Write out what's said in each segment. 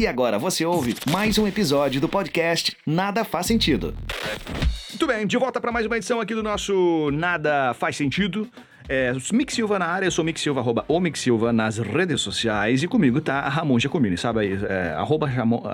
E agora você ouve mais um episódio do podcast Nada Faz Sentido. Muito bem, de volta para mais uma edição aqui do nosso Nada Faz Sentido. É, Silva na área, eu sou Mick Silva, arroba o Silva nas redes sociais e comigo tá Ramon Giacomini, sabe aí? É, arroba Jamon,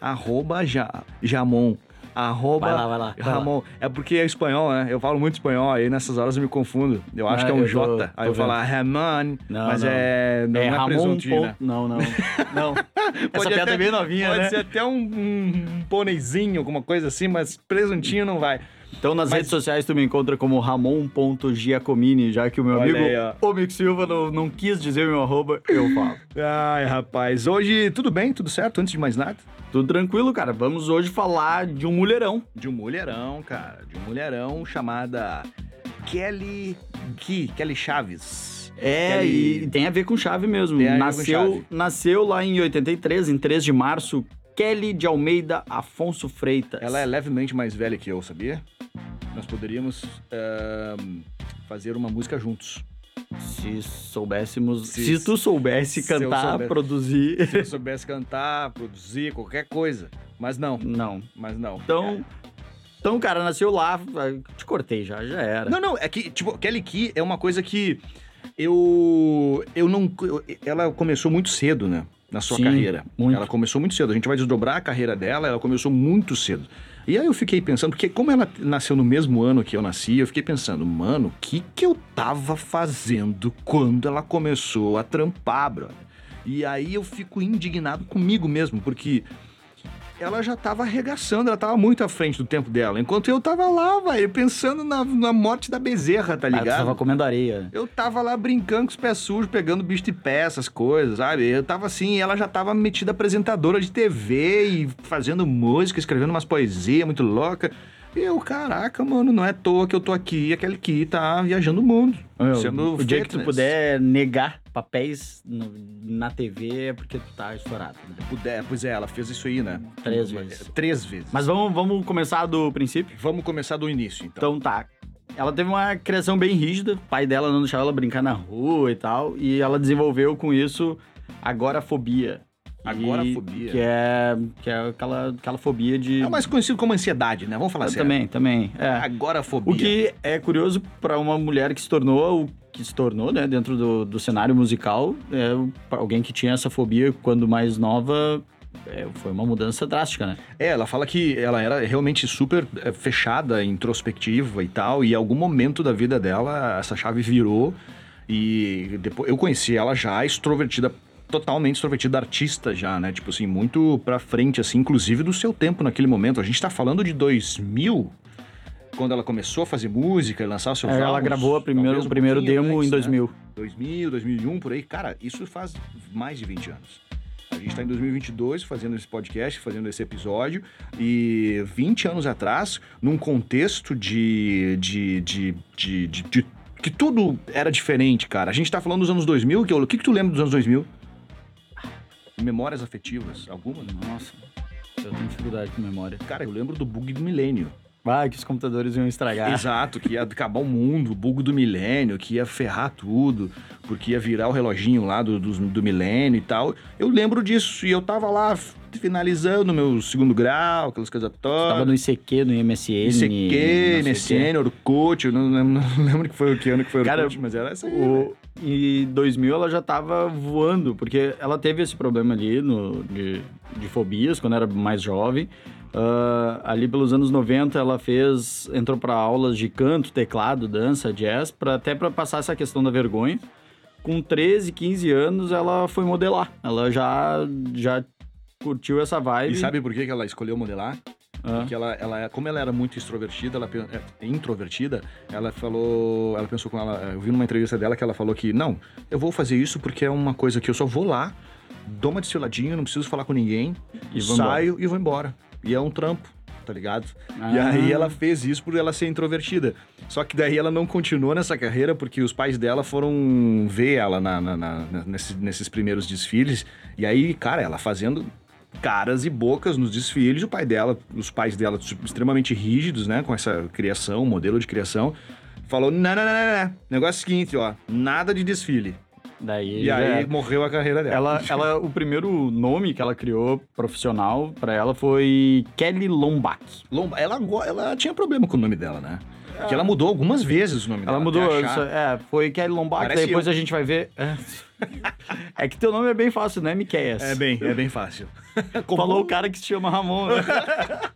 arroba ja, Jamon, arroba Vai lá, vai lá, vai Ramon. É porque é espanhol, né? Eu falo muito espanhol, aí nessas horas eu me confundo. Eu acho Ah, que é um tô- J, tô aí eu falo Ramon, Não, mas não. é... Não é é, Ramon. presuntinho, Pon- né? Não, não. Não. Essa Pode piada até- é bem novinha, Pode né? ser até um, um, um pôneizinho, alguma coisa assim, mas presuntinho não vai. Então nas redes sociais tu me encontra como Ramon.giacomini, já que o meu Olha amigo aí, ó. o Mick Silva não, não quis dizer meu arroba, eu falo. Ai, rapaz, hoje tudo bem, tudo certo, antes de mais nada? Tudo tranquilo, cara. Vamos hoje falar de um mulherão. De um mulherão, cara, de um mulherão chamada Kelly Key, Kelly Chaves. É, Kelly- e tem a ver com chave mesmo. Nasceu, chave. nasceu lá em 83, em 3 de março, Kelly de Almeida Afonso Freitas. Ela é levemente mais velha que eu, sabia? Nós poderíamos ahn, fazer uma música juntos. Se soubéssemos. Se- Se, tu soubesse se cantar, soubesse. produzir. Se eu soubesse cantar, produzir, qualquer coisa. Mas não, Não. mas não. Então. Então, cara, nasceu lá. Te cortei já, já era. Não, não, é que, tipo, Kelly Key é uma coisa que eu. Eu não. eu- ela começou muito cedo, né? Na sua Sim, carreira. muito. Ela começou muito cedo. A gente vai desdobrar a carreira dela, ela começou muito cedo. E aí eu fiquei pensando, porque como ela nasceu no mesmo ano que eu nasci, eu fiquei pensando, mano, o que que eu tava fazendo quando ela começou a trampar, brother? E aí eu fico indignado comigo mesmo, porque ela já tava arregaçando, ela tava muito à frente do tempo dela. Enquanto eu tava lá, velho, pensando na, na morte da bezerra, tá Ah, ligado? tava comendo areia. Eu tava lá brincando com os pés sujos, pegando bicho de pé, essas coisas, sabe? Eu tava assim, ela já tava metida apresentadora de TV e fazendo música, escrevendo umas poesias muito louca. E eu, caraca, mano, não é à toa que eu tô aqui aquele que tá viajando o mundo. sendo o dia que tu fitness. puder negar papéis no- na TV é porque tu tá estourado, né? Puder, pois é, ela fez isso aí, né? Três vezes. Três vezes. Mas vamos, vamos começar do princípio? vamos começar do início, então. Então tá. Ela teve uma criação bem rígida, o pai dela não deixava ela brincar na rua e tal, e ela desenvolveu com isso agorafobia. Agorafobia. Que é, que é aquela, aquela fobia de. É mais conhecido como ansiedade, né? Vamos falar sério. também, também. É. Agora fobia. O que é curioso pra uma mulher que se tornou que se tornou, né, dentro do, do cenário musical, é alguém que tinha essa fobia quando mais nova, é, foi uma mudança drástica, né? É, ela fala que ela era realmente super é, fechada, introspectiva e tal, e em algum momento da vida dela essa chave virou e depois eu conheci ela já extrovertida, totalmente extrovertida, artista já, né? Tipo assim, muito pra frente assim, inclusive do seu tempo naquele momento. A gente tá falando de 2000, quando ela começou a fazer música e lançar seus É, ela álbuns, gravou a primeiro, o primeiro demo antes, em né? 2000. 2000, 2001, por aí. Cara, isso faz mais de 20 anos. A gente está em 2022 fazendo esse podcast, fazendo esse episódio, e 20 anos atrás, num contexto de. de, de, de, de- de- que tudo era diferente, cara. A gente tá falando dos anos 2000, que, o que, que tu lembra dos anos 2000? Memórias afetivas? Alguma? Nossa, eu tenho dificuldade com memória. Cara, eu lembro do bug do milênio. Ah, que os computadores iam estragar. Exato, que ia acabar o mundo, o bug do milênio, que ia ferrar tudo, porque ia virar o reloginho lá do, do, do milênio e tal. Eu lembro disso e eu tava lá finalizando meu segundo grau, aquelas coisas todas. Tava no ICQ, no MSN. ICQ, não. MSN, Orkut, não, lembro- não lembro que foi o que ano que foi Cara, Orkut, mas era essa aí. né? O, em 2000 ela já tava voando, porque ela teve esse problema ali no, de, de fobias quando era mais jovem. Ah, ali pelos anos 90 ela fez, entrou para aulas de canto, teclado, dança, jazz, pra, até para passar essa questão da vergonha. Com 13, 15 anos ela foi modelar. Ela já, já curtiu essa vibe. E sabe por que ela escolheu modelar? Ah, Porque ela, ela, como ela era muito extrovertida, ela pen- é, introvertida, ela falou, ela pensou com ela, eu vi numa entrevista dela que ela falou que não, eu vou fazer isso porque é uma coisa que eu só vou lá, dou uma desfiladinha, não preciso falar com ninguém, E saio e vou embora. E é um trampo, tá ligado? E Ah. aí ela fez isso por ela ser introvertida. Só que daí ela não continuou nessa carreira porque os pais dela foram ver ela na, na- na- nesse- nesses primeiros desfiles. E aí, cara, ela fazendo caras e bocas nos desfiles, o pai dela, os pais dela extremamente rígidos, né, com essa criação, modelo de criação, falou: "Não, não, não, não, não. Negócio é o seguinte, ó, nada de desfile. Daí, E aí é, morreu a carreira dela. ela, ela, o primeiro nome que ela criou profissional pra ela foi Kelly Lombach. Lomba- ela, ela tinha problema com o nome dela, né? Porque ela mudou algumas vezes o nome Ela dela. mudou, até isso, é, foi Kelly Lombach, Parece depois eu. a gente vai ver. É. É que teu nome é bem fácil, não é Miqueias. É bem, é bem fácil. Como- Falou o cara que se chama Ramon, né?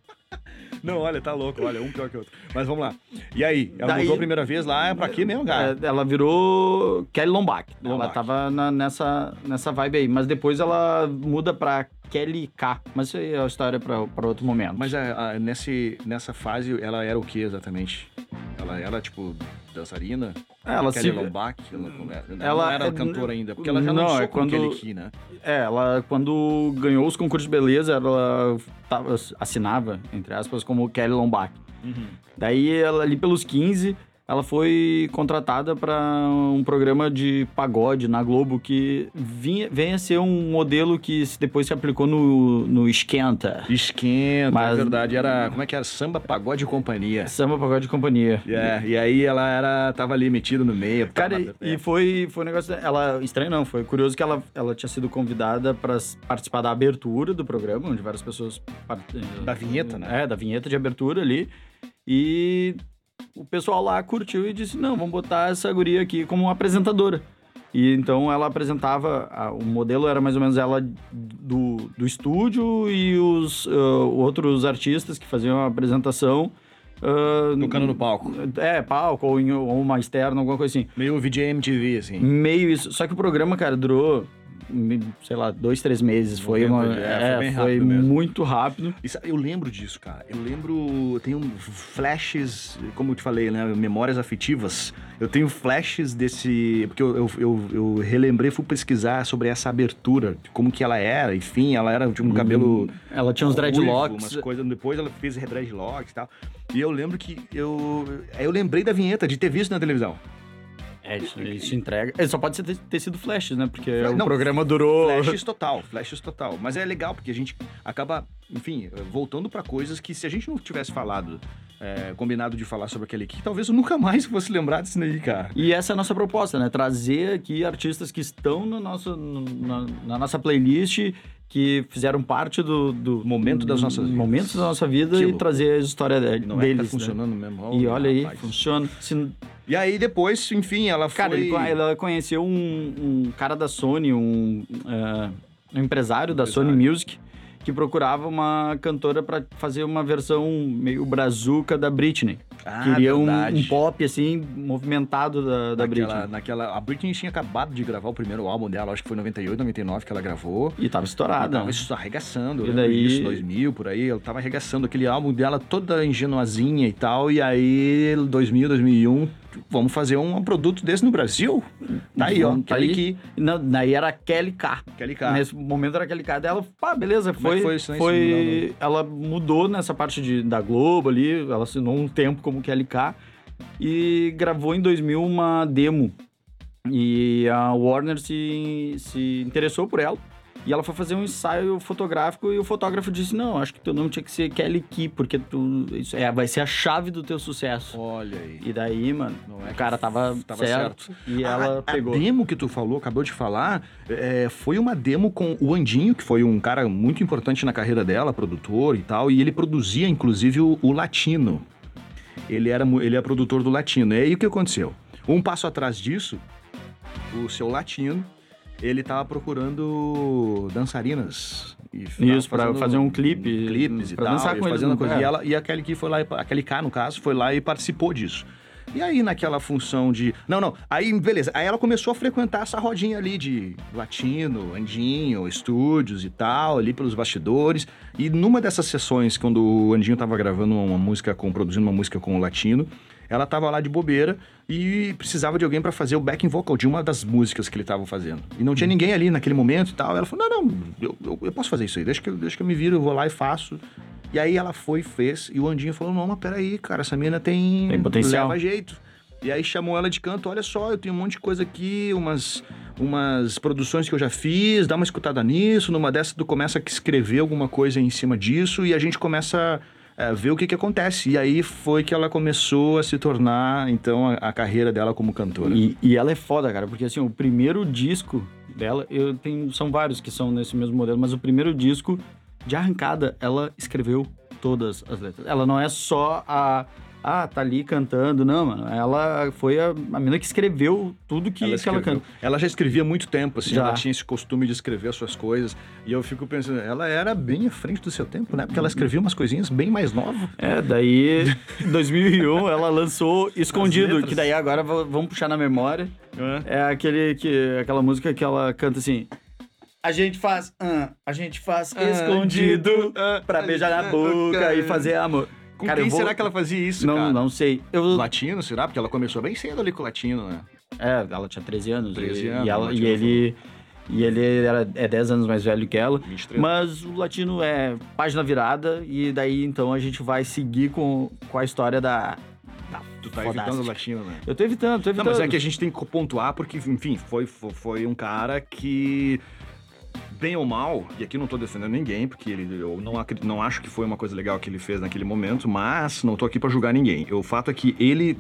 Não, olha, tá louco, olha, um pior que o outro. Mas vamos lá. E aí, ela Daí- mudou a primeira vez lá, é pra aqui mesmo, cara? É, ela virou Kelly Lombach. Ela Lombach. tava na- nessa, nessa vibe aí. Mas depois ela muda pra Kelly K. Mas isso aí é uma história pra outro momento. Mas a- a- nesse, nessa fase, ela era o que exatamente? Ela era, tipo, dançarina? É, ela Kelly se- Lombach? Ela, ela era é- cantora ainda, porque ela já Não, lançou é com quando- Kelly Key, né? É, ela, quando ganhou os concursos de beleza, ela tava- assinava, entre aspas, como Kelly Lombach. Daí, ela, ali pelos 15, ela foi contratada para um programa de pagode na Globo que vinha, vem a ser um modelo que depois se aplicou no, no Esquenta. Esquenta, Mas- é verdade. Era, como é que era? Samba, pagode e companhia. Samba Pagode e Companhia. É, e aí ela era, tava ali metida no meio. Cara, tava- e, e foi, foi um negócio. Ela. Estranho não, foi curioso que ela, ela tinha sido convidada para participar da abertura do programa, onde várias pessoas. Da vinheta, né? É, da vinheta de abertura ali. E o pessoal lá curtiu e disse: não, vamos botar essa guria aqui como apresentadora. E então ela apresentava, a- o modelo era mais ou menos ela do, do estúdio e os ah, outros artistas que faziam a apresentação. ah, Tocando no palco. É, palco ou, em, ou uma externa, alguma coisa assim. Meio VJ MTV, assim. Meio isso. Só que o programa, cara, durou, sei lá, dois, três meses. Foi, uma, é, foi é, bem foi rápido muito rápido. Isso- eu lembro disso, cara. Eu lembro. Tem um flashes, como eu te falei, né? Memórias afetivas. Eu tenho flashes desse. Porque eu, eu, eu, eu relembrei, fui pesquisar sobre essa abertura, como que ela era, enfim, ela era de um cabelo. Ela tinha uns dreadlocks. Umas coisas, depois ela fez dreadlocks e tal. E eu lembro que eu. aí Eu lembrei da vinheta, de ter visto na televisão. É, isso, isso entrega. É, só pode ter, ter sido flashes, né? Porque o programa durou. Flashes total, flashes total. Mas é legal porque a gente acaba, enfim, voltando pra coisas que se a gente não tivesse falado, é, combinado de falar sobre aquele aqui, talvez eu nunca mais fosse lembrar disso aí, cara. E essa é a nossa proposta, né? Trazer aqui artistas que estão no nosso, no- na, na nossa playlist, que fizeram parte do, do Momento das nossas vidas. momentos da nossa vida Que e trazer a história de- Não é deles. tá né? funcionando mesmo. E olha aí, rapaz. funciona. Se- E aí depois, enfim, ela Cara, foi... co- ela conheceu um, um cara da Sony, um, é, um empresário da Empresário. Sony Music, que procurava uma cantora pra fazer uma versão meio brazuca da Britney. Ah, Queria um, um pop, assim, movimentado da, da Naquela, Britney. naquela, a Britney tinha acabado de gravar o primeiro álbum dela, acho que foi em 98, 99 que ela gravou. E tava estourada. tava né? isso arregaçando, E lembro daí- disso, 2000, por aí, ela tava arregaçando aquele álbum dela toda ingenuazinha e tal, e aí 2000, 2001, vamos fazer um produto desse no Brasil? Tá aí, ó, tá Kelly aí. Key, Não, daí era Kelly K. Kelly K. Nesse momento era Kelly K dela. Pá, beleza, Como é foi. que foi isso, foi ela mudou nessa parte de, da Globo ali, ela assinou um tempo como Kelly K e gravou em 2000 uma demo. E a Warner se, se interessou por ela. E ela foi fazer um ensaio fotográfico e o fotógrafo disse: Não, acho que teu nome tinha que ser Kelly Key, porque tu, isso é, vai ser a chave do teu sucesso. Olha aí. E daí, mano, é o cara tava, tava certo, E ela a, pegou. A demo que tu falou, acabou de falar, é, foi uma demo com o Andinho, que foi um cara muito importante na carreira dela, produtor e tal, e ele produzia, inclusive, o, o Latino. Ele era ele é produtor do Latino. E aí o que aconteceu? Um passo atrás disso, o seu Latino, ele tava procurando dançarinas. E Isso, pra fazer um clipe, Clipes e tal. dançar com fazendo no- coisa. é. E, ela, e a Kelly Key foi lá, e- a Kelly K, no caso, foi lá e participou disso. E aí, naquela função de. Não, não. Aí, beleza. Aí ela começou a frequentar essa rodinha ali de latino, Andinho, estúdios e tal, ali pelos bastidores. E numa dessas sessões, quando o Andinho tava gravando uma música com. produzindo uma música com o latino, ela tava lá de bobeira e precisava de alguém pra fazer o backing vocal de uma das músicas que ele tava fazendo. E não tinha ninguém ali naquele momento e tal. Ela falou: não, não, eu, eu, eu posso fazer isso aí, deixa que, eu- deixa que eu me viro, eu vou lá e faço. E aí ela foi, fez, e o Andinho falou: não, mas peraí, cara, essa menina tem. Tem potencial. Leva jeito. E aí chamou ela de canto, olha só, eu tenho um monte de coisa aqui, umas, umas produções que eu já fiz, dá uma escutada nisso, numa dessas tu começa a escrever alguma coisa em cima disso e a gente começa é, ver o que que acontece. E aí foi que ela começou a se tornar, então, a, a carreira dela como cantora. E, e ela é foda, cara, porque assim, o primeiro disco dela, eu tenho, são vários que são nesse mesmo modelo, mas o primeiro disco, de arrancada, ela escreveu todas as letras. Ela não é só a. Ah, tá ali cantando. Não, mano. Ela foi a, a menina que escreveu tudo que que ela, canta. Ela já escrevia há muito tempo, assim, Já. ela tinha esse costume de escrever as suas coisas. E eu fico pensando, ela era bem à frente do seu tempo, né? Porque ela escrevia umas coisinhas bem mais novas. É, daí, em 2001, ela lançou Escondido, que daí agora vamos puxar na memória. É aquele que, aquela música que ela canta assim. A gente faz, ah, a gente faz escondido ah, pra beijar na boca e fazer amor. Com Cara, quem vou... será que ela fazia isso, Não, cara? não sei. Eu... Latino, será? Porque ela começou bem cedo ali com o latino, né? É, ela tinha 13 anos. 13 e, anos, e, ela- e ele, e ele era, é 10 anos mais velho que ela. 23. Mas o latino é página virada e daí então a gente vai seguir com, com a história da. da Tu tá fodástica. evitando o latino, né? Eu tô evitando, tô Não, evitando. mas é que a gente tem que pontuar porque, enfim, foi, foi um cara que, bem ou mal, e aqui não tô defendendo ninguém, porque ele, eu não, acre- não acho que foi uma coisa legal que ele fez naquele momento, mas não tô aqui pra julgar ninguém. O fato é que ele,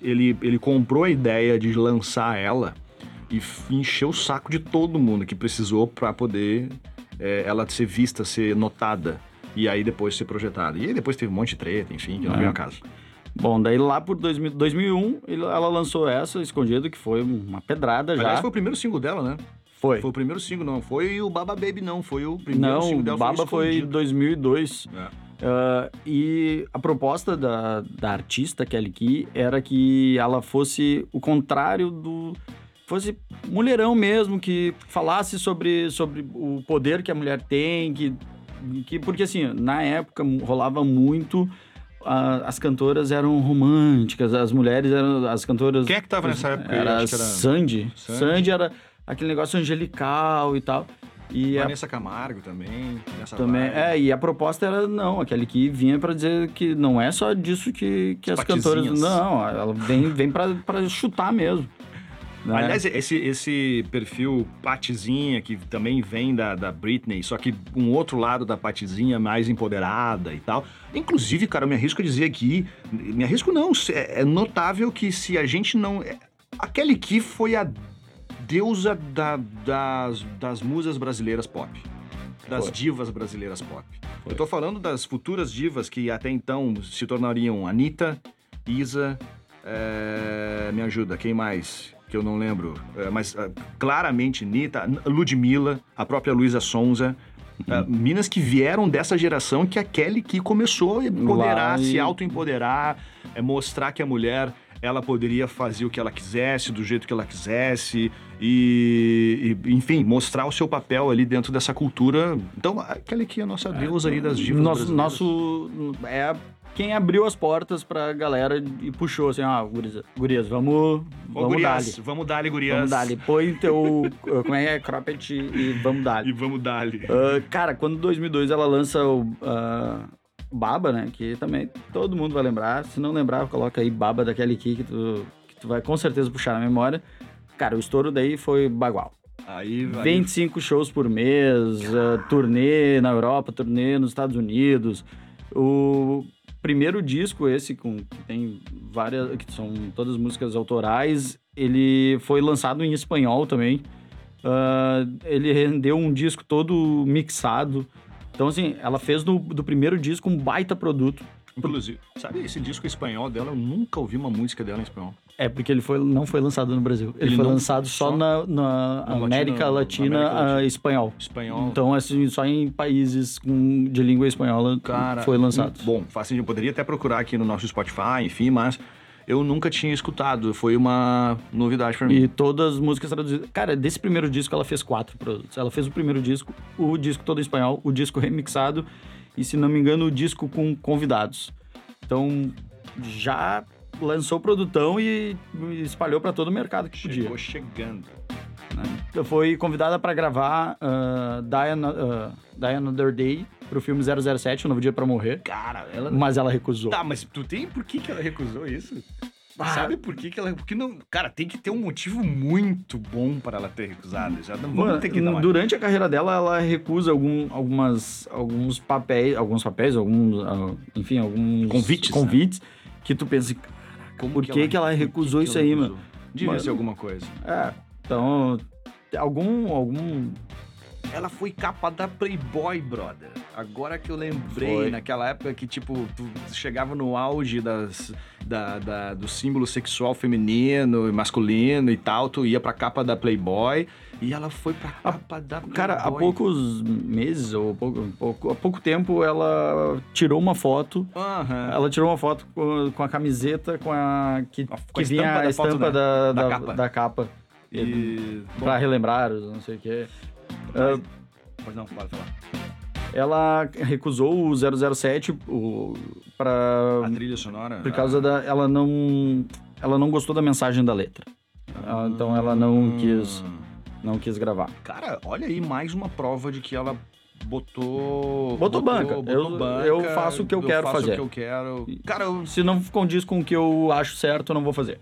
ele, ele comprou a ideia de lançar ela e encheu o saco de todo mundo que precisou pra poder é, ela ser vista, ser notada. E aí depois ser projetada. E aí depois teve um monte de treta, enfim, que não É. vem ao caso. Bom, daí lá por 2000, 2001 ele- ela lançou essa, Escondido, que foi uma pedrada já. Aliás, foi o primeiro single dela, né? Foi. Foi o primeiro single, não. Foi o Baba Baby, não. Foi o primeiro Não, single dela. Baba foi em Escondido. 2002. É. Ah, e a proposta da, da artista Kelly Key era que ela fosse o contrário do. fosse mulherão mesmo, que falasse sobre, sobre o poder que a mulher tem, que, que porque assim, na época rolava muito. ah, as cantoras eram românticas, as mulheres eram. As cantoras. Quem é que tava nessa época? Era, era Sandy. Sandy. Sandy era aquele negócio angelical e tal. E a Vanessa Camargo também. Também, vibe. é, e a proposta era, não, aquele que vinha pra dizer que não é só disso que, que as cantoras. Não, ela vem, vem pra, pra chutar mesmo. né? Aliás, esse, esse perfil patizinha, que também vem da, da Britney, só que um outro lado da patizinha mais empoderada e tal. Inclusive, cara, eu me arrisco a dizer aqui, me arrisco não, é é notável que se a gente não... é- A Kelly Key foi a deusa da- das, das musas brasileiras pop. Das Foi. divas brasileiras pop. Eu tô falando das futuras divas que até então se tornariam Anitta, Isa, é, me ajuda, quem mais? Que eu não lembro. É, mas é, claramente Anitta, Ludmilla, a própria Luísa Sonza. é, minas que vieram dessa geração que a Kelly que começou a empoderar, Lá e- se auto-empoderar, é, mostrar que a mulher ela poderia fazer o que ela quisesse, do jeito que ela quisesse, e, e, enfim, mostrar o seu papel ali dentro dessa cultura. Então, a Kelly que é a nossa deusa aí das divas nosso, nosso é quem abriu as portas pra galera e puxou assim, ah, gurias, gurias vamos, Ô, vamos gurias, dar vamos dar-lhe, gurias. Vamos dar Põe teu, como é que é, cropped e vamos dar E vamos dar-lhe. Ah, cara, quando em 2002 ela lança o ah, Baba, né? Que também todo mundo vai lembrar. Se não lembrar, coloca aí Baba da Kelly Key, que tu, que tu vai com certeza puxar na memória. Cara, o estouro daí foi bagual. Aí, aí 25 shows por mês, ah, turnê na Europa, turnê nos Estados Unidos. O primeiro disco, esse, com, que tem várias. que são todas músicas autorais, ele foi lançado em espanhol também. Ah, ele rendeu um disco todo mixado. Então, assim, ela fez do, do primeiro disco um baita produto. Inclusive, sabe esse disco espanhol dela? Eu nunca ouvi uma música dela em espanhol. É, porque ele foi, não foi lançado no Brasil. Ele, Ele foi lançado só, só na, na na América Latina- América Latina. ah, espanhol. Espanhol. Então, assim, só em países com, de língua espanhola Cara, foi lançado. Bom, fácil, eu poderia até procurar aqui no nosso Spotify, enfim, mas eu nunca tinha escutado. Foi uma novidade pra mim. E todas as músicas traduzidas. Cara, desse primeiro disco ela fez quatro produtos. Ela fez o primeiro disco, o disco todo em espanhol, o disco remixado e, se não me engano, o disco com convidados. Então, já lançou o produtão e espalhou pra todo o mercado que podia. Chegou chegando. né? Foi convidada pra gravar uh, Die, ah, Die Another Day pro filme 007, O Novo Dia pra Morrer, Cara, ela. mas ela recusou. Tá, mas tu tem por que, que ela recusou isso? Ah. Sabe por que, que ela. Porque não. Cara, tem que ter um motivo muito bom para ela ter recusado. Já não vamos Mano, ter que dar durante a carreira dela, ela recusa algum, algumas, alguns papéis, alguns papéis, alguns, ah, enfim, alguns Convites, né? convites que tu pensa, Como por que que ela que recusou que isso ela aí, recusou? mano? Devia ser alguma coisa. é, então, algum, algum, Ela foi capa da Playboy, brother. Agora que eu lembrei, Foi. naquela época que, tipo, tu chegava no auge das, da, da- do símbolo sexual feminino e masculino e tal, tu ia pra capa da Playboy e ela foi pra capa da Playboy. cara, há poucos meses ou pouco, pouco, há pouco tempo ela tirou uma foto Aham. Ela tirou uma foto com, com a camiseta com a que, Com a que vinha estampa a da foto, estampa né? da, Da da, capa. da capa. E... Pra relembrar, não sei o quê. Ah, Pois não, pode falar. Ela recusou o 007 o, pra, A trilha sonora... por causa da. Ela não. Ela não gostou da mensagem da letra. Ah, Então ela não quis, Hum. não quis gravar. Cara, olha aí mais uma prova de que ela botou. Botou banca. Eu- eu faço o que eu quero faço fazer. o que eu quero. Cara, eu- Se não condiz com o que eu acho certo, eu não vou fazer.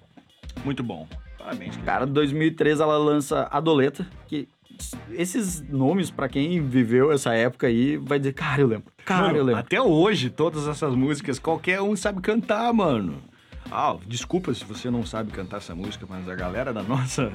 muito bom. Parabéns, cara. Cara, 2003 ela lança Adoleta, que esses nomes, pra quem viveu essa época aí, vai dizer, cara, eu lembro. Cara, Mano, eu lembro. Até hoje, todas essas músicas, qualquer um sabe cantar, mano. Ah, desculpa se você não sabe cantar essa música, mas a galera da nossa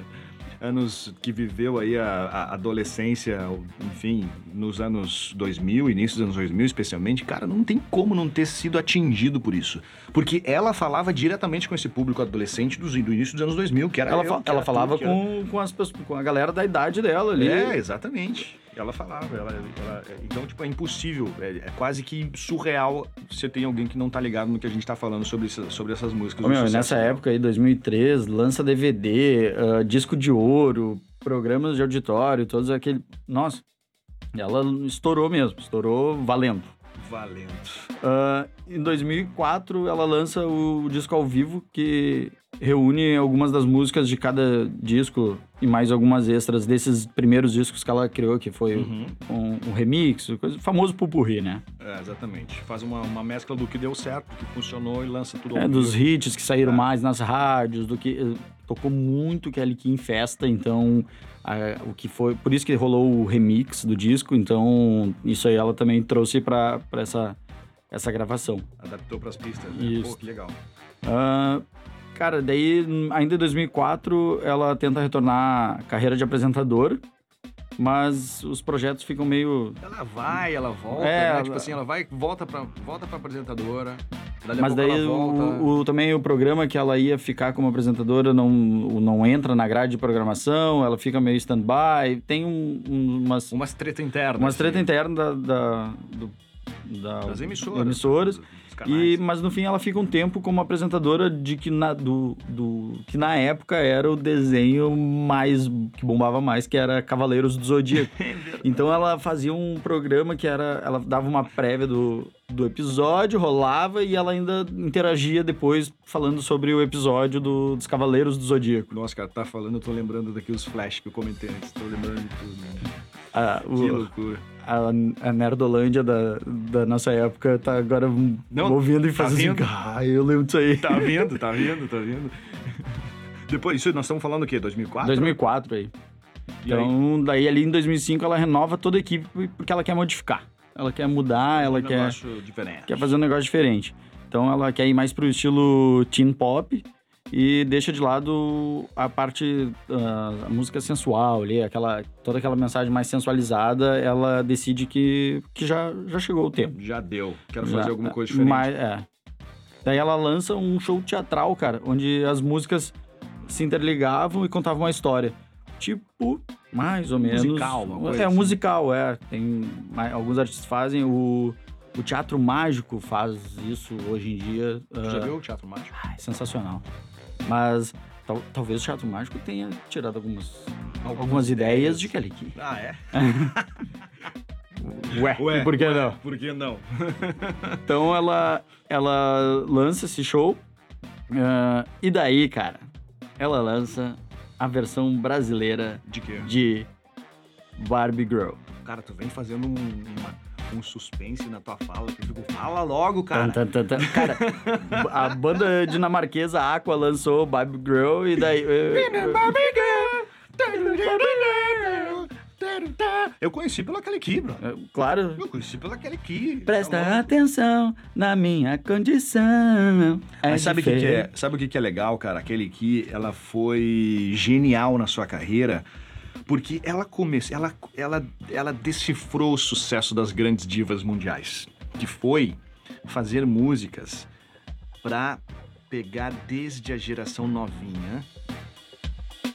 anos que viveu aí a, a adolescência, enfim, nos anos 2000, início dos anos 2000 especialmente, cara, não tem como não ter sido atingido por isso. Porque ela falava diretamente com esse público adolescente dos, do início dos anos 2000, que era Ela, eu, fa- que ela falava tu, que era- com, com, as com a galera da idade dela ali. é, exatamente. Ela falava. ela- ela- então, tipo, é impossível. É, é quase que surreal você tem alguém que não tá ligado no que a gente tá falando sobre, sobre essas músicas. Ô, meu, nessa época aí, 2003, lança DVD, ah, disco de ouro, programas de auditório, todos aquele. Nossa, ela estourou mesmo, estourou valendo. Valendo. Ah, em 2004, ela lança o disco ao vivo, que reúne algumas das músicas de cada disco e mais algumas extras desses primeiros discos que ela criou, que foi Uhum. um, um remix, coisa, famoso pupurri, né? É, exatamente. Faz uma, uma mescla do que deu certo, do que funcionou e lança tudo É, dos hits que saíram É. mais nas rádios, do que eh, tocou muito Kelly Key em festa, então a- o que foi, por isso que rolou o remix do disco, então isso aí ela também trouxe pra essa essa gravação. Adaptou pras pistas. Né? Isso. Pô, que legal. Ah, cara, daí ainda em 2004 ela tenta retornar à carreira de apresentadora, mas os projetos ficam meio Ela vai, ela volta, É, né? ela- Tipo assim, ela vai, volta pra, volta pra apresentadora. Mas daí o, o- também o programa que ela ia ficar como apresentadora não, não entra na grade de programação, ela fica meio stand-by, tem um, um- umas, Umas treta interna. umas assim, treta interna da, da, do- da- Das emissoras. emissoras. E, mas no fim ela fica um tempo como apresentadora de que na, do, do, que na época era o desenho mais que bombava mais, que era Cavaleiros do Zodíaco. então ela fazia um programa que era. Ela dava uma prévia do, do episódio, rolava e ela ainda interagia depois falando sobre o episódio do- dos Cavaleiros do Zodíaco. Nossa, cara, tá falando, eu tô lembrando daqui os flash que eu comentei antes. Tô lembrando de tudo. né? A, o- Que loucura. A, a Nerdolândia da, da nossa época tá agora Não, ouvindo e tá fazendo assim, ah, eu lembro disso aí. Tá vendo, tá vendo, tá vendo? Depois, isso nós estamos falando o quê? 2004? 2004 aí. E aí? Então, daí ali em 2005 ela renova toda a equipe porque ela quer modificar. Ela quer mudar, ela um quer, negócio diferente. quer fazer um negócio diferente. Então ela quer ir mais pro estilo teen pop e deixa de lado a parte ah, a música sensual ali, aquela toda aquela mensagem mais sensualizada, ela decide que, que já, já chegou o tempo. Já deu. Quero Já- fazer alguma coisa diferente. Mas, é. Daí ela lança um show teatral, cara, onde as músicas se interligavam e contavam uma história. Tipo, mais ou menos. Musical, uma coisa É, assim. musical, é. Tem, alguns artistas fazem. O, o Teatro Mágico faz isso hoje em dia. Já ah, viu o Teatro Mágico? sensacional. Mas tal- talvez o Teatro Mágico tenha tirado algumas, algumas ideias de Kelly Key. Ah, é? Ué, e por que não? Por que não? Então ela, ela lança esse show. ah, e daí, cara, ela lança a versão brasileira De quê? de Barbie Girl. Cara, tu vem fazendo um- uma, um suspense na tua fala. Que eu fico, fala logo, cara. Tan, tan. Cara, a banda dinamarquesa Aqua lançou Baby Girl e daí. Eu conheci pela Kelly Key, bro. eh, Claro. Eu conheci pela Kelly Key. Presta Tá louco. atenção na minha condição. É Mas sabe o que, que é? Sabe o que, que é legal, cara? A Kelly Key, ela foi genial na sua carreira, porque ela começou, ela, ela, ela decifrou o sucesso das grandes divas mundiais, que foi fazer músicas pra pegar desde a geração novinha.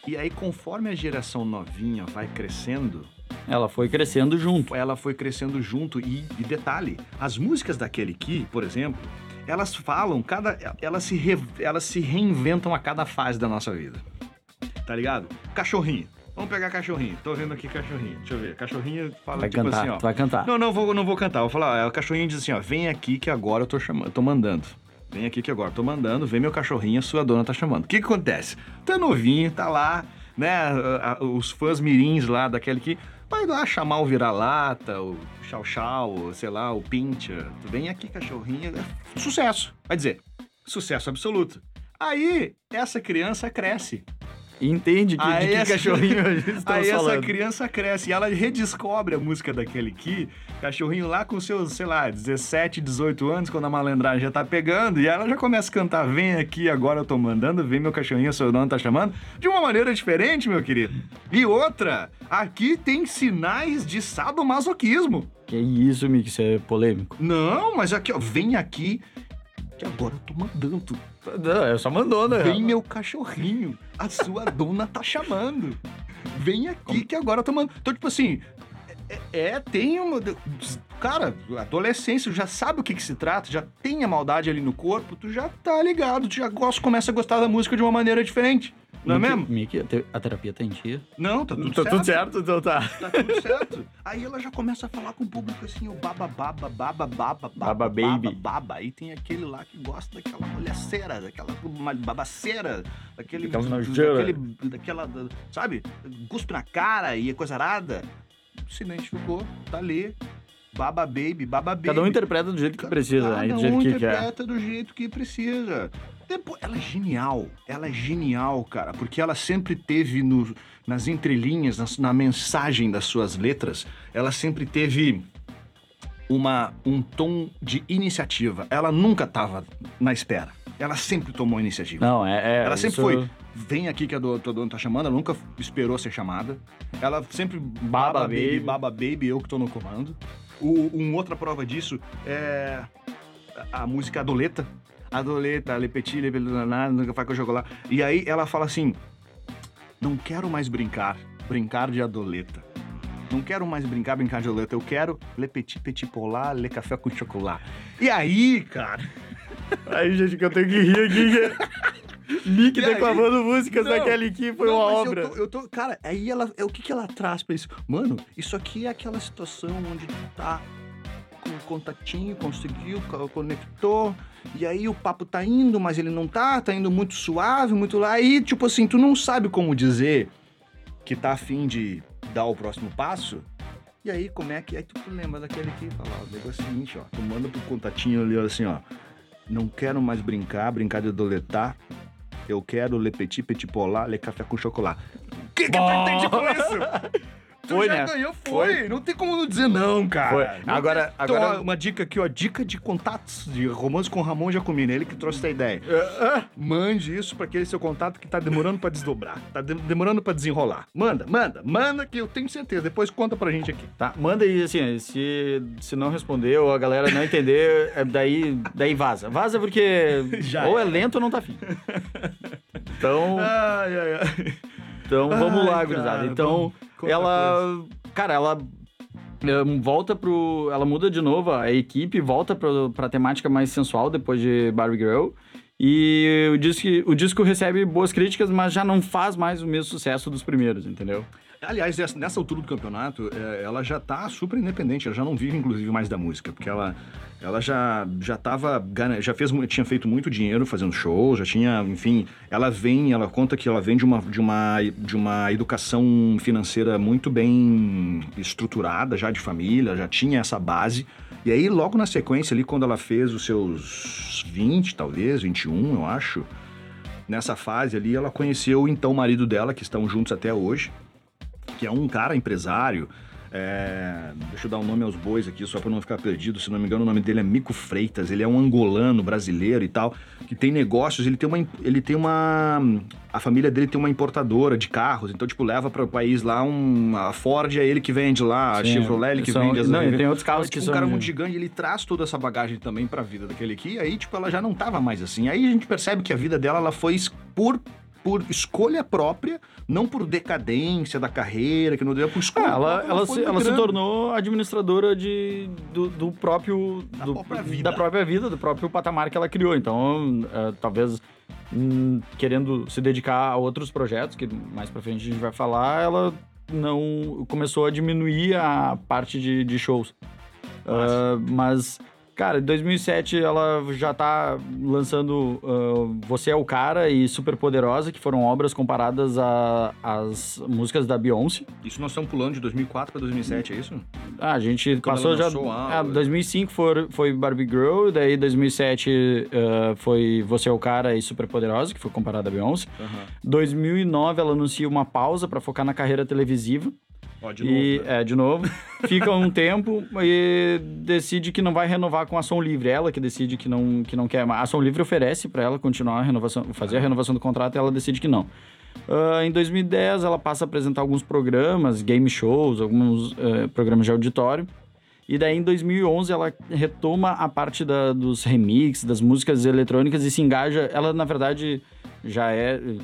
E aí, conforme a geração novinha vai crescendo, Ela foi crescendo junto. ela foi crescendo junto. E, e detalhe, as músicas da Kelly Key, por exemplo, elas falam, cada, elas, se re- elas se reinventam a cada fase da nossa vida. Tá ligado? Cachorrinho. Vamos pegar cachorrinho. Tô vendo aqui cachorrinho. Deixa eu ver. Cachorrinho fala Vai tipo cantar, assim, ó. vai cantar. Não, não vou, não vou cantar. Vou falar, ó, o cachorrinho diz assim, ó, vem aqui que agora eu tô chamando, tô mandando. Vem aqui que agora eu tô mandando, vem meu cachorrinho, a sua dona tá chamando. O que que acontece? Tá novinho, tá lá, né, os fãs mirins lá daquele que vai lá chamar o vira-lata, o chau-chau, sei lá, o pincher. Vem aqui, cachorrinho, é sucesso. Vai dizer, sucesso absoluto. Aí, essa criança cresce. Entende que, de Aí que essa- cachorrinho a gente tá Aí essa criança cresce e ela redescobre a música daquele que cachorrinho lá com seus, sei lá, 17, 18 anos, quando a malandragem já tá pegando, e ela já começa a cantar: Vem aqui, agora eu tô mandando, vem meu cachorrinho, seu dono tá chamando, de uma maneira diferente, meu querido. E outra, aqui tem sinais de sadomasoquismo. Que isso, Mick, isso é polêmico. Não, mas aqui, ó, vem aqui, que agora eu tô mandando. Não, é só mandou, né? Vem meu cachorrinho, a sua dona tá chamando. Vem aqui que agora eu tô mandando. Então, tipo assim, é, é, tem uma. Cara, adolescência, já sabe o que, que se trata, já tem a maldade ali no corpo, tu já tá ligado, tu já gosta, começa a gostar da música de uma maneira diferente. Não é mesmo? Mickey, a te- a terapia tá em dia. Não, tá tudo tá certo. tudo certo, então tá. Tá tudo certo. Aí ela já começa a falar com o público assim, o baba baba baba baba Baba baby. baba. Aí tem aquele lá que gosta daquela mulher cera, daquela babaceira, daquele Daquela nojeira. daquele daquela, da- sabe? Cuspe na cara e é coisa arada. Se identificou, tá ali. Baba baby, baba baby. Cada um interpreta do jeito que precisa, né? Cada um que quer. interpreta do jeito que precisa. Depois, ela é genial. Ela é genial, cara, porque ela sempre teve no- nas entrelinhas, nas- na, mensagem das suas letras, ela sempre teve uma, um tom de iniciativa. Ela nunca tava na espera. Ela sempre tomou iniciativa. Não, é. é Ela sempre isso- foi, vem aqui que a tua dona tá chamando, ela nunca esperou ser chamada. Ela sempre, baba, baby, baby. baba baby, eu que tô no comando. O, um outra prova disso é a música Adoleta. Adoleta, Le Petit, Le Belananá, nunca faz com chocolate. E aí ela fala assim, não quero mais brincar, brincar de Adoleta. Não quero mais brincar, brincar de Adoleta. Eu quero Le Petit, Petit Polar, Le Café com Chocolate. E aí, cara... Aí, gente, que eu tenho que rir aqui. Nick declamando músicas Não, que foi Não, uma obra. Eu tô, eu tô- cara, aí ela, é o que que ela traz pra isso? Mano, isso aqui é aquela situação onde tu tá contatinho, conseguiu, co- conectou, e aí o papo tá indo, mas ele não tá, tá indo muito suave, muito lá, aí tipo assim, tu não sabe como dizer que tá afim de dar o próximo passo, e aí como é que, aí tu lembra daquele que fala, ó, o negócio é o seguinte, ó, tu manda pro contatinho ali, ó, assim, ó, não quero mais brincar, brincar de adoletar, eu quero Le Petit, Petit Polar, Le Café com Chocolate. O que que tu Bom. entende com isso? Foi, já né? ganhou, foi. Não tem como não dizer não, cara. Foi. Não Agora- tem- Então, agora- ó, uma dica aqui, ó. Dica de contatos de romance com Ramon Jacomini. Ele que trouxe essa ideia. Mande isso pra aquele seu contato que tá demorando pra desdobrar. Tá de- demorando pra desenrolar. Manda, manda, manda que eu tenho certeza. Depois conta pra gente aqui. Tá, manda aí, assim, se, se não responder ou a galera não entender, é, daí, daí vaza. Vaza porque Já ou é era. lento ou não tá afim. Então, Ai, ai, ai. Então vamos Ai, lá, cara, gurizada. Então, vamos. Ela, cara, ela eh, volta pro, ela muda de novo a equipe, volta pro, pra temática mais sensual depois de Barbie Girl. E o disco, o disco recebe boas críticas, mas já não faz mais o mesmo sucesso dos primeiros, entendeu? Aliás, essa- nessa altura do campeonato, é, ela já tá super independente, ela já não vive, inclusive, mais da música, porque ela, ela já, já tava, já fez, tinha feito muito dinheiro fazendo shows, já tinha, enfim, ela vem, ela conta que ela vem de uma, de uma, de uma educação financeira muito bem estruturada, já de família, já tinha essa base, e aí, logo na sequência ali, quando ela fez os seus 20, talvez, 21, eu acho, nessa fase ali, ela conheceu o então marido dela, que estão juntos até hoje, que é um cara empresário. é, deixa eu dar um nome aos bois aqui, só para não ficar perdido. Se não me engano, o nome dele é Mico Freitas. Ele é um angolano brasileiro e tal, que tem negócios. Ele tem uma. Ele tem uma a família dele tem uma importadora de carros. Então, tipo, leva para o país lá um. A Ford é ele que vende lá, a Sim, Chevrolet ele que são- vende as não, e tem outros carros então, que tipo, são um cara muito gigante, ele traz toda essa bagagem também pra vida daquele aqui. E aí, tipo, ela já não tava mais assim. Aí a gente percebe que a vida dela, ela foi por, por escolha própria, não por decadência da carreira, que não deu por escolha Ah, ela, própria, ela, se, ela se tornou administradora de, do, do próprio. Da do- própria vida. Da própria vida, do próprio patamar que ela criou. Então, eh, talvez hum, querendo se dedicar a outros projetos, que mais pra frente a gente vai falar, ela não começou a diminuir a parte de, de shows. Ah, mas, cara, em 2007 ela já tá lançando ah, Você é o Cara e Super Poderosa, que foram obras comparadas às músicas da Beyoncé. Isso nós estamos pulando de 2004 pra 2007, é isso? Ah, a gente Quando passou já. Ah, 2005 foi, foi Barbie Girl, daí 2007 ah, foi Você é o Cara e Super Poderosa, que foi comparada a Beyoncé. 2009 ela anuncia uma pausa pra focar na carreira televisiva. Ó, de e, novo. né? É, de novo. Fica um tempo e decide que não vai renovar com a Ação Livre. Ela que decide que não, que não quer mais. A Ação Livre oferece pra ela continuar a renovação, fazer a renovação do contrato e ela decide que não. Ah, em 2010, ela passa a apresentar alguns programas, game shows, alguns eh, programas de auditório. E daí, em 2011, ela retoma a parte da- dos remixes, das músicas eletrônicas e se engaja. Ela, na verdade, já é eh,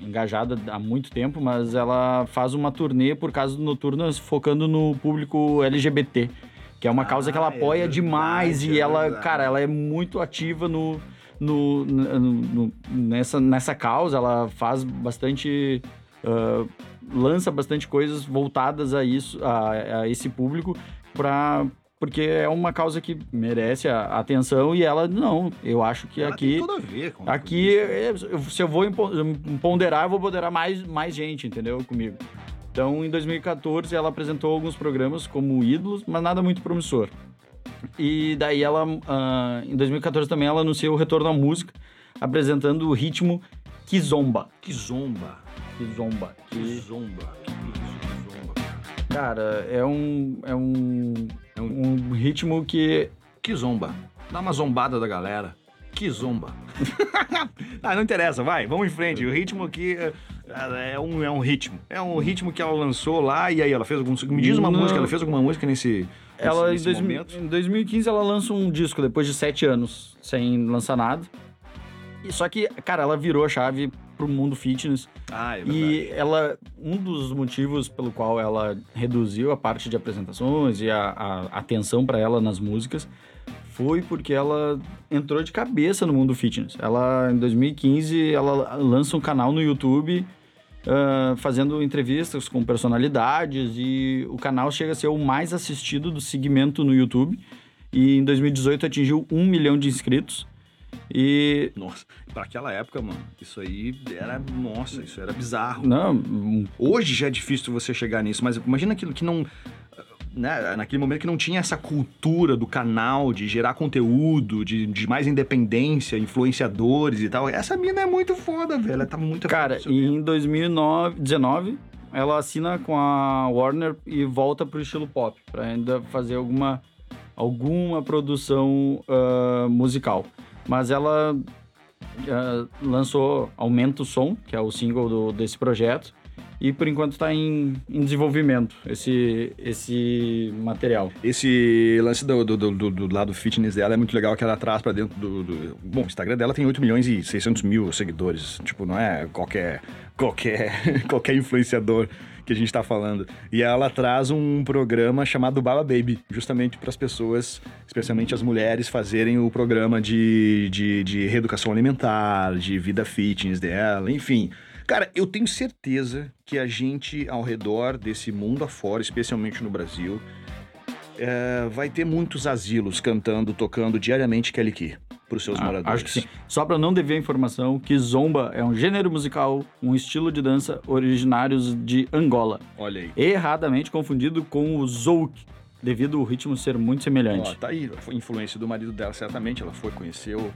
engajada há muito tempo, mas ela faz uma turnê por casas noturnas focando no público LGBT, que é uma causa que ela Ah, é apoia verdade, demais e é ela, cara, ela é muito ativa no, no, no- nessa, nessa causa, ela faz bastante. ah, lança bastante coisas voltadas a isso, a, a esse público, pra, porque é uma causa que merece a atenção e ela, não, eu acho que Ela aqui. tem tudo a ver com Aqui, isso. é, eu- se eu vou ponderar, eu vou ponderar mais, mais gente, entendeu? Comigo. Então, em 2014, ela apresentou alguns programas como Ídolos, mas nada muito promissor. E daí ela, ah, em 2014 também, ela anunciou o retorno à música, apresentando o ritmo Kizomba. Que zomba. Kizomba. Que Que, zomba. Que isso, que zomba. cara, é um, é um, é um ritmo que Que zomba. Dá uma zombada da galera. Que zomba. ah, não interessa, vai, vamos em frente. O ritmo aqui é, é um, é um ritmo. É um ritmo que ela lançou lá e aí ela fez algum. Me diz uma Não. música, ela fez alguma música nesse. Ela, em, nesse, dois, momento. em 2015, ela lança um disco depois de sete anos sem lançar nada. E só que, cara, ela virou a chave pro mundo fitness. Ah, é verdade. E ela, um dos motivos pelo qual ela reduziu a parte de apresentações e a, a atenção para ela nas músicas foi porque ela entrou de cabeça no mundo fitness. Ela, em 2015, ela lança um canal no YouTube ah, fazendo entrevistas com personalidades e o canal chega a ser o mais assistido do segmento no YouTube. E em 2018 atingiu um milhão de inscritos. E Nossa, pra aquela época, mano, isso aí era. Nossa, isso era bizarro. não, Hoje já é difícil você chegar nisso, mas imagina aquilo que não. Né, naquele momento que não tinha essa cultura do canal, de gerar conteúdo, de, de mais independência, influenciadores e tal. Essa mina é muito foda, velho. Ela tá muito Cara, e em 2019, ela assina com a Warner e volta pro estilo pop, pra ainda fazer alguma, alguma produção ah, musical. Mas ela ah, lançou Aumenta o Som, que é o single do- desse projeto, e por enquanto está em, em desenvolvimento esse, esse material. Esse lance do, do, do, do- do lado fitness dela é muito legal que ela traz pra dentro do, do- Bom, o Instagram dela tem 8 milhões e 600 mil seguidores. Tipo, não é qualquer, qualquer, qualquer influenciador que a gente tá falando. E ela traz um programa chamado Baba Baby, justamente para as pessoas, especialmente as mulheres, fazerem o programa de, de, de reeducação alimentar, de vida fitness dela, enfim. Cara, eu tenho certeza que a gente ao redor desse mundo afora, especialmente no Brasil, é, vai ter muitos asilos cantando, tocando diariamente Kelly Key para os seus Ah, moradores. Acho que sim. Só pra não dever a informação, que Zomba é um gênero musical, um estilo de dança originários de Angola. Olha aí. Erradamente confundido com o Zouk, devido ao ritmo ser muito semelhante. Ó, tá aí, foi influência do marido dela, certamente. Ela foi, conheceu,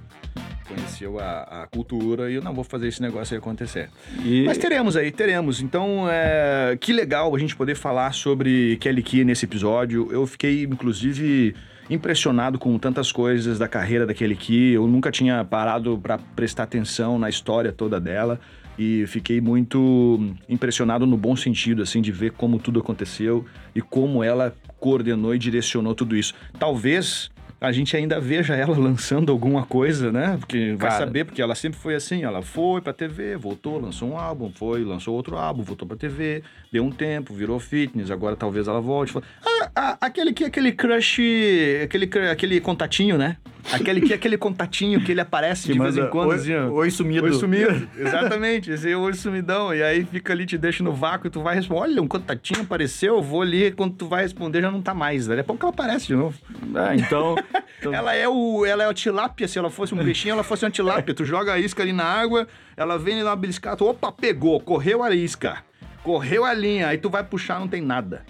conheceu a, a cultura e eu não vou fazer esse negócio aí acontecer. E Mas teremos aí, teremos. Então, é, que legal a gente poder falar sobre Kelly Key nesse episódio. Eu fiquei, inclusive, impressionado com tantas coisas da carreira da Kelly Key. Eu nunca tinha parado para prestar atenção na história toda dela. E fiquei muito impressionado no bom sentido, assim, de ver como tudo aconteceu e como ela coordenou e direcionou tudo isso. Talvez a gente ainda veja ela lançando alguma coisa, né? Porque vai Cara. saber, porque ela sempre foi assim, ela foi pra TV, voltou, lançou um álbum, foi, lançou outro álbum, voltou pra TV, deu um tempo, virou fitness, agora talvez ela volte. Ah, ah, aquele que aquele crush, aquele aquele contatinho, né? Aquele que aquele contatinho que ele aparece de vez em quando, oi, assim, oi sumido. Oi sumido, exatamente, esse é o oi sumidão, e aí fica ali, te deixa no vácuo e tu vai responder, olha, um contatinho apareceu, eu vou ali, quando tu vai responder já não tá mais, daqui a pouco ela aparece de novo. É, então, então Ela é o ela é a tilápia, se ela fosse um peixinho, ela fosse uma tilápia, tu joga a isca ali na água, ela vem lá beliscar, tu, opa, pegou, correu a isca, correu a linha, aí tu vai puxar, não tem nada.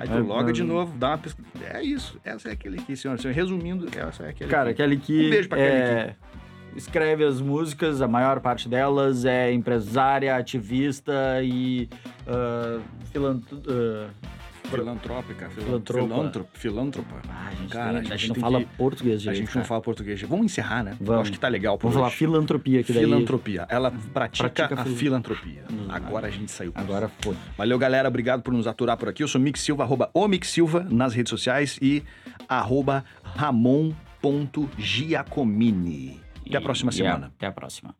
Aí tu É, loga de mas- novo, dá uma pesquisa. É isso, essa é aquele aqui, senhor. Resumindo, essa é aquele cara, aqui. Kelly Key Um beijo pra é, escreve as músicas, a maior parte delas é empresária, ativista e uh, ah, Filantrópica, fil- Filantropa. Ah, a gente, Cara, a a gente gente não fala que- português A direito, gente não fala português. Vamos encerrar, né? Eu Vamos. acho que tá legal Vamos falar filantropia, que daí... Filantropia. Ela pratica, Pratica a fil- filantropia. Hum, Agora a gente saiu. Agora foi. Valeu, galera. Obrigado por nos aturar por aqui. Eu sou Mick Silva, arroba o Mick Silva nas redes sociais e arroba ramon.giacomini. Até a próxima e semana. Até a próxima.